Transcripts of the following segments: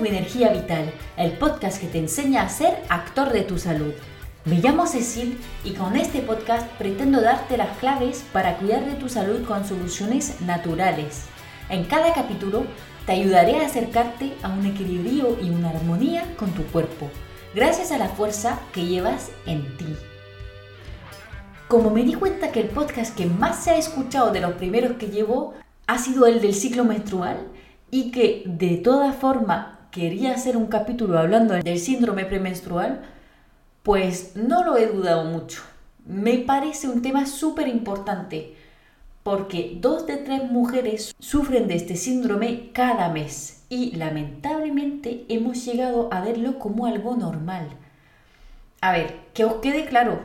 Tu energía vital, el podcast que te enseña a ser actor de tu salud. Me llamo Cecil y con este podcast pretendo darte las claves para cuidar de tu salud con soluciones naturales. En cada capítulo te ayudaré a acercarte a un equilibrio y una armonía con tu cuerpo, gracias a la fuerza que llevas en ti. Como me di cuenta que el podcast que más se ha escuchado de los primeros que llevo ha sido el del ciclo menstrual y que de toda forma quería hacer un capítulo hablando del síndrome premenstrual, pues no lo he dudado mucho. Me parece un tema súper importante porque dos de tres mujeres sufren de este síndrome cada mes y lamentablemente hemos llegado a verlo como algo normal. A ver, que os quede claro,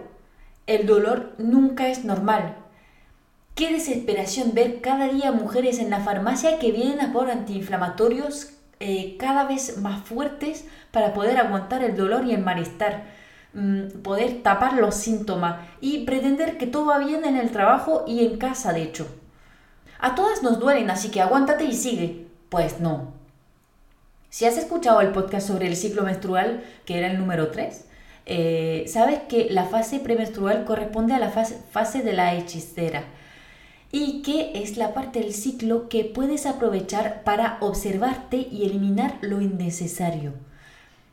el dolor nunca es normal. Qué desesperación ver cada día mujeres en la farmacia que vienen a por antiinflamatorios eh, cada vez más fuertes para poder aguantar el dolor y el malestar Mm, poder tapar los síntomas y pretender que todo va bien en el trabajo y en casa, de hecho. A todas nos duelen, así que aguántate y sigue. Pues no. Si has escuchado el podcast sobre el ciclo menstrual, que era el número 3, eh, sabes que la fase premenstrual corresponde a la fase, fase de la hechicera y que es la parte del ciclo que puedes aprovechar para observarte y eliminar lo innecesario.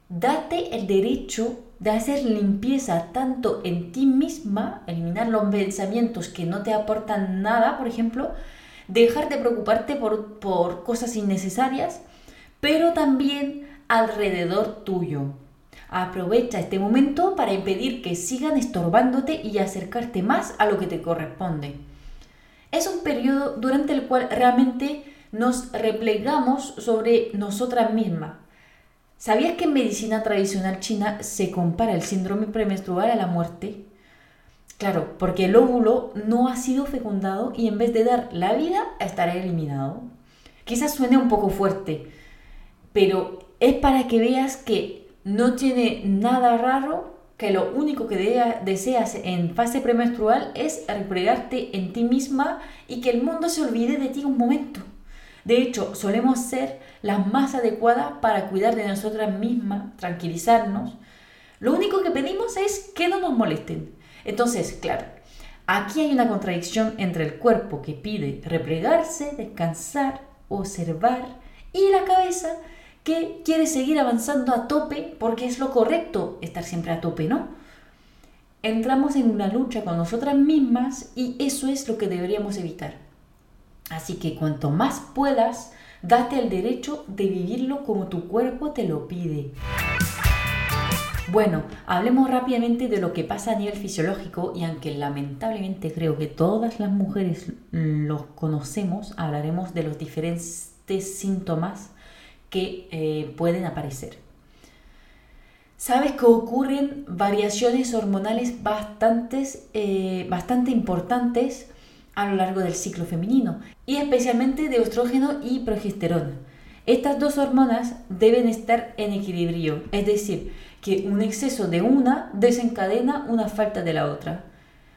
Date el derecho de hacer limpieza tanto en ti misma, eliminar los pensamientos que no te aportan nada, por ejemplo, dejar de preocuparte por, por cosas innecesarias, pero también alrededor tuyo. Aprovecha este momento para impedir que sigan estorbándote y acercarte más a lo que te corresponde. Es un periodo durante el cual realmente nos replegamos sobre nosotras mismas, ¿Sabías que en medicina tradicional china se compara el síndrome premenstrual a la muerte? Claro, porque el óvulo no ha sido fecundado y en vez de dar la vida estará eliminado. Quizás suene un poco fuerte, pero es para que veas que no tiene nada raro, que lo único que deseas en fase premenstrual es replegarte en ti misma y que el mundo se olvide de ti un momento. De hecho, solemos ser las más adecuadas para cuidar de nosotras mismas, tranquilizarnos. Lo único que pedimos es que no nos molesten. Entonces, claro, aquí hay una contradicción entre el cuerpo que pide replegarse, descansar, observar y la cabeza que quiere seguir avanzando a tope porque es lo correcto estar siempre a tope, ¿no? Entramos en una lucha con nosotras mismas y eso es lo que deberíamos evitar. Así que cuanto más puedas, date el derecho de vivirlo como tu cuerpo te lo pide. Bueno, hablemos rápidamente de lo que pasa a nivel fisiológico y aunque lamentablemente creo que todas las mujeres los conocemos, hablaremos de los diferentes síntomas que eh, pueden aparecer. Sabes que ocurren variaciones hormonales eh, bastante importantes a lo largo del ciclo femenino y especialmente de estrógeno y progesterona. Estas dos hormonas deben estar en equilibrio, es decir, que un exceso de una desencadena una falta de la otra.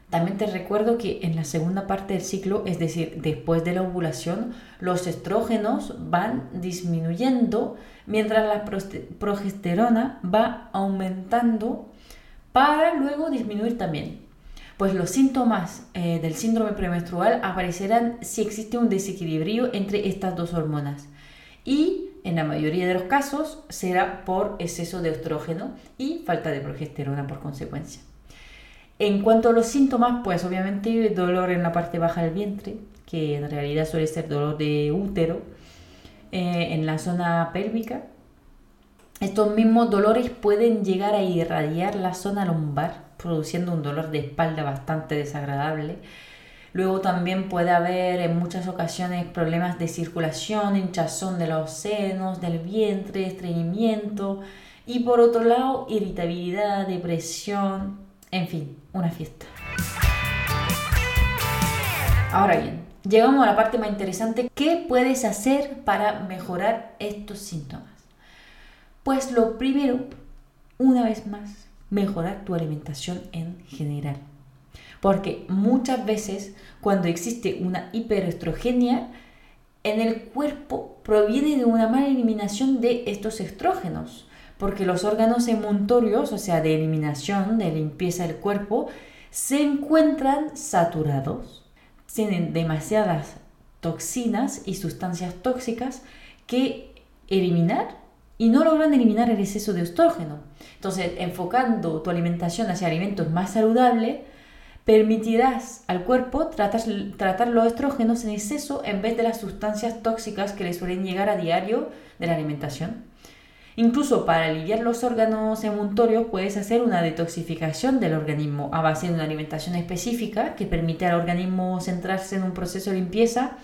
También te recuerdo que en la segunda parte del ciclo, es decir, después de la ovulación, los estrógenos van disminuyendo mientras la progesterona va aumentando para luego disminuir también pues los síntomas eh, del síndrome premenstrual aparecerán si existe un desequilibrio entre estas dos hormonas y en la mayoría de los casos será por exceso de estrógeno y falta de progesterona por consecuencia. En cuanto a los síntomas, pues obviamente dolor en la parte baja del vientre, que en realidad suele ser dolor de útero, eh, en la zona pélvica. Estos mismos dolores pueden llegar a irradiar la zona lumbar produciendo un dolor de espalda bastante desagradable. Luego también puede haber en muchas ocasiones problemas de circulación, hinchazón de los senos, del vientre, estreñimiento y por otro lado irritabilidad, depresión, en fin, una fiesta. Ahora bien, llegamos a la parte más interesante. ¿Qué puedes hacer para mejorar estos síntomas? Pues lo primero, una vez más, mejorar tu alimentación en general. Porque muchas veces cuando existe una hiperestrogenia, en el cuerpo proviene de una mala eliminación de estos estrógenos, porque los órganos emuntorios, o sea, de eliminación, de limpieza del cuerpo, se encuentran saturados, tienen demasiadas toxinas y sustancias tóxicas que eliminar y no logran eliminar el exceso de estrógeno. Entonces, enfocando tu alimentación hacia alimentos más saludables, permitirás al cuerpo tratar, tratar los estrógenos en exceso en vez de las sustancias tóxicas que le suelen llegar a diario de la alimentación. Incluso para aliviar los órganos emuntorios puedes hacer una detoxificación del organismo a base de una alimentación específica que permite al organismo centrarse en un proceso de limpieza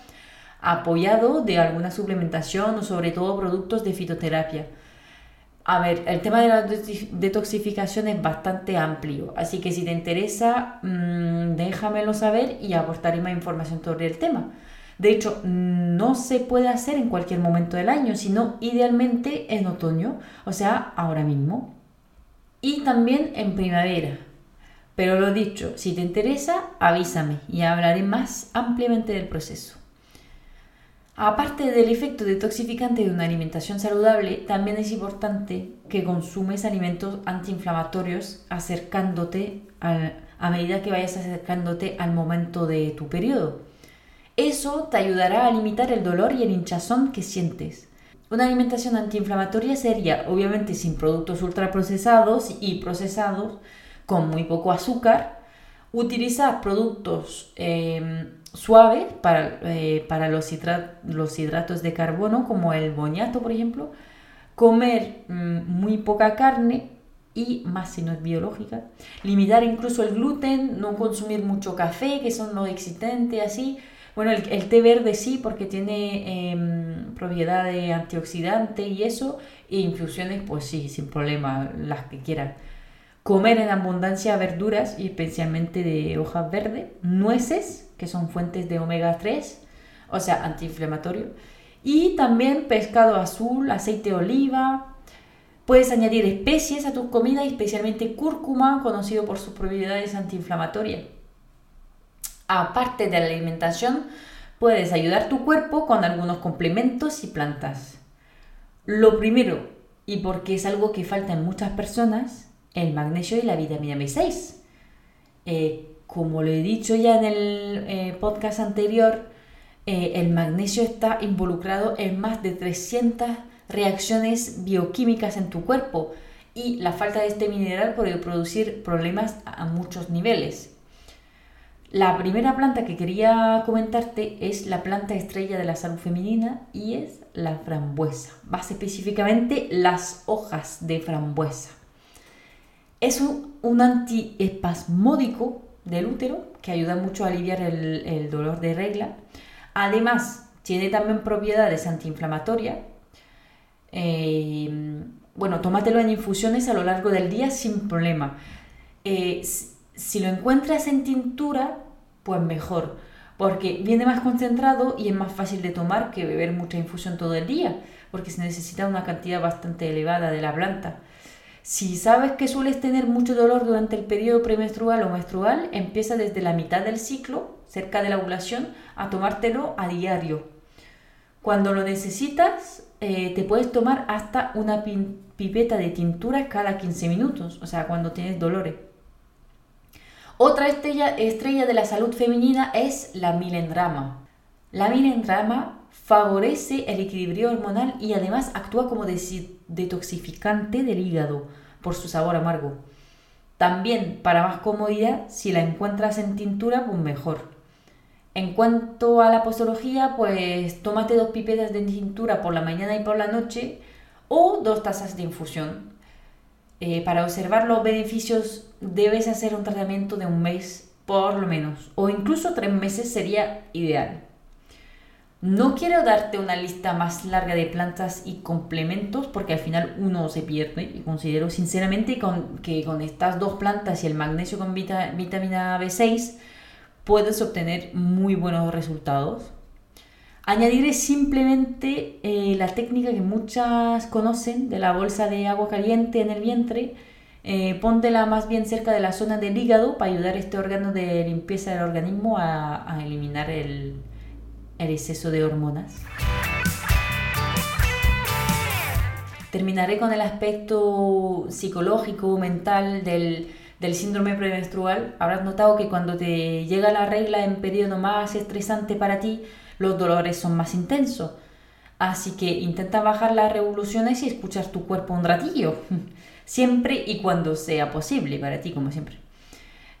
apoyado de alguna suplementación o sobre todo productos de fitoterapia. A ver, el tema de la detoxificación es bastante amplio, así que si te interesa, mmm, déjamelo saber y aportaré más información sobre el tema. De hecho, no se puede hacer en cualquier momento del año, sino idealmente en otoño, o sea, ahora mismo. Y también en primavera. Pero lo dicho, si te interesa, avísame y hablaré más ampliamente del proceso. Aparte del efecto detoxificante de una alimentación saludable, también es importante que consumes alimentos antiinflamatorios acercándote a medida que vayas acercándote al momento de tu periodo. Eso te ayudará a limitar el dolor y el hinchazón que sientes. Una alimentación antiinflamatoria sería, obviamente, sin productos ultraprocesados y procesados, con muy poco azúcar, utilizar productos em, suave para, eh, para los, los, hidratos de carbono, como el boñato, por ejemplo, comer mm, muy poca carne y más si no es biológica, limitar incluso el gluten, no consumir mucho café, que son los excitantes, así. Bueno, el, té verde sí, porque tiene em, propiedades antioxidantes y eso, e infusiones, pues sí, sin problema, las que quieran. Comer en abundancia verduras y especialmente de hojas verdes, nueces, que son fuentes de omega 3, o sea, antiinflamatorio, y también pescado azul, aceite de oliva. Puedes añadir especies a tus comidas, especialmente cúrcuma, conocido por sus propiedades antiinflamatorias. Aparte de la alimentación, puedes ayudar tu cuerpo con algunos complementos y plantas. Lo primero, y porque es algo que falta en muchas personas, el magnesio y la vitamina B6. Eh, como lo he dicho ya en el eh, podcast anterior, eh, el magnesio está involucrado en más de 300 reacciones bioquímicas en tu cuerpo y la falta de este mineral puede producir problemas a muchos niveles. La primera planta que quería comentarte es la planta estrella de la salud femenina y es la frambuesa, más específicamente las hojas de frambuesa. Es un, antiespasmódico del útero que ayuda mucho a aliviar el, dolor de regla. Además, tiene también propiedades antiinflamatorias. Eh, bueno, tómatelo en infusiones a lo largo del día sin problema. Eh, si lo encuentras en tintura, pues mejor, porque viene más concentrado y es más fácil de tomar que beber mucha infusión todo el día, porque se necesita una cantidad bastante elevada de la planta. Si sabes que sueles tener mucho dolor durante el periodo premenstrual o menstrual, empieza desde la mitad del ciclo, cerca de la ovulación, a tomártelo a diario. Cuando lo necesitas, eh, te puedes tomar hasta una pipeta de tintura cada 15 minutos, o sea, cuando tienes dolores. Otra estrella, estrella de la salud femenina es la milendrama. La milendrama favorece el equilibrio hormonal y además actúa como detoxificante del hígado por su sabor amargo. También, para más comodidad, si la encuentras en tintura, pues mejor. En cuanto a la posología, pues tómate dos pipetas de tintura por la mañana y por la noche o dos tazas de infusión. Eh, para observar los beneficios debes hacer un tratamiento de un mes por lo menos, o incluso tres meses sería ideal. No quiero darte una lista más larga de plantas y complementos porque al final uno se pierde y considero sinceramente que con estas dos plantas y el magnesio con vitamina B6 puedes obtener muy buenos resultados. Añadiré simplemente eh, la técnica que muchas conocen de la bolsa de agua caliente en el vientre. Eh, póntela más bien cerca de la zona del hígado para ayudar a este órgano de limpieza del organismo a eliminar el, el exceso de hormonas. Terminaré con el aspecto psicológico, mental del, del síndrome premenstrual. Habrás notado que cuando te llega la regla en periodo más estresante para ti, los dolores son más intensos. Así que intenta bajar las revoluciones y escuchar tu cuerpo un ratillo. Siempre y cuando sea posible para ti, como siempre.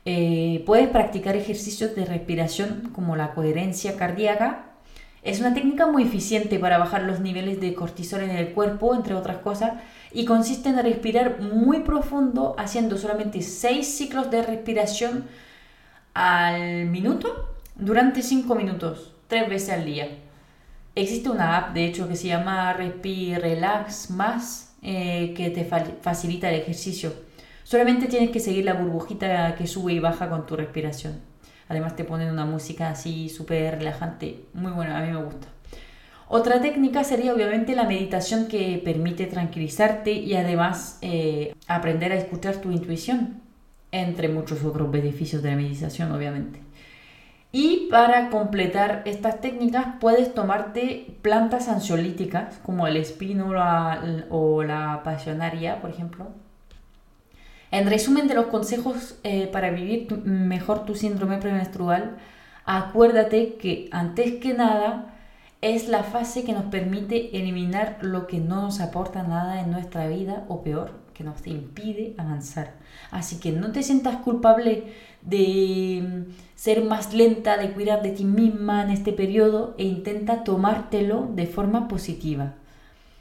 Eh, puedes practicar ejercicios de respiración como la coherencia cardíaca es una técnica muy eficiente para bajar los niveles de cortisol en el cuerpo, entre otras cosas, y consiste en respirar muy profundo haciendo solamente 6 ciclos de respiración al minuto durante 5 minutos, 3 veces al día. Existe una app, de hecho, que se llama Respi Relax Más, eh, que te facilita el ejercicio. Solamente tienes que seguir la burbujita que sube y baja con tu respiración. Además te ponen una música así súper relajante, muy buena, a mí me gusta. Otra técnica sería obviamente la meditación que permite tranquilizarte y además eh, aprender a escuchar tu intuición, entre muchos otros beneficios de la meditación obviamente. Y para completar estas técnicas puedes tomarte plantas ansiolíticas como el espino o la pasionaria, por ejemplo, en resumen de los consejos eh, para vivir mejor tu síndrome premenstrual, acuérdate que antes que nada es la fase que nos permite eliminar lo que no nos aporta nada en nuestra vida o peor, que nos impide avanzar. Así que no te sientas culpable de mm, ser más lenta, de cuidar de ti misma en este periodo e intenta tomártelo de forma positiva.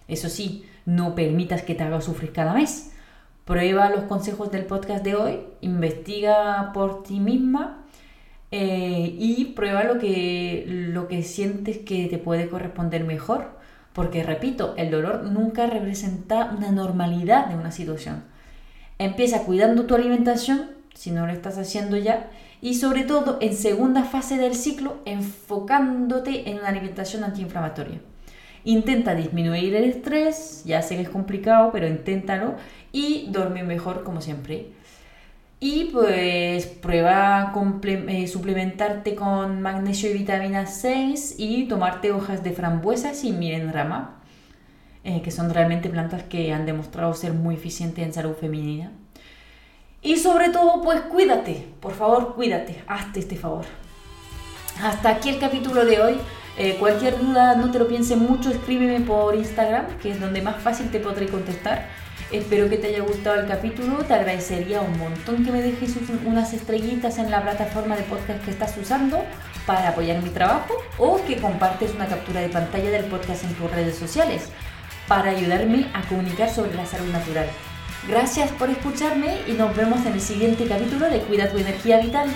Eso sí, no permitas que te haga sufrir cada mes Prueba los consejos del podcast de hoy, investiga por ti misma eh, y prueba lo que, lo que sientes que te puede corresponder mejor. Porque, repito, el dolor nunca representa una normalidad de una situación. Empieza cuidando tu alimentación, si no lo estás haciendo ya, y sobre todo en segunda fase del ciclo, enfocándote en una alimentación antiinflamatoria. Intenta disminuir el estrés, ya sé que es complicado, pero inténtalo y dormir mejor como siempre. Y pues prueba eh, suplementarte con magnesio y vitamina 6 y tomarte hojas de frambuesas y miren rama, eh, que son realmente plantas que han demostrado ser muy eficientes en salud femenina. Y sobre todo, pues cuídate, por favor, cuídate, hazte este favor. Hasta aquí el capítulo de hoy. Eh, cualquier duda, no te lo pienses mucho, escríbeme por Instagram, que es donde más fácil te podré contestar. Espero que te haya gustado el capítulo. Te agradecería un montón que me dejes unas estrellitas en la plataforma de podcast que estás usando para apoyar mi trabajo o que compartes una captura de pantalla del podcast en tus redes sociales para ayudarme a comunicar sobre la salud natural. Gracias por escucharme y nos vemos en el siguiente capítulo de Cuida tu energía vital.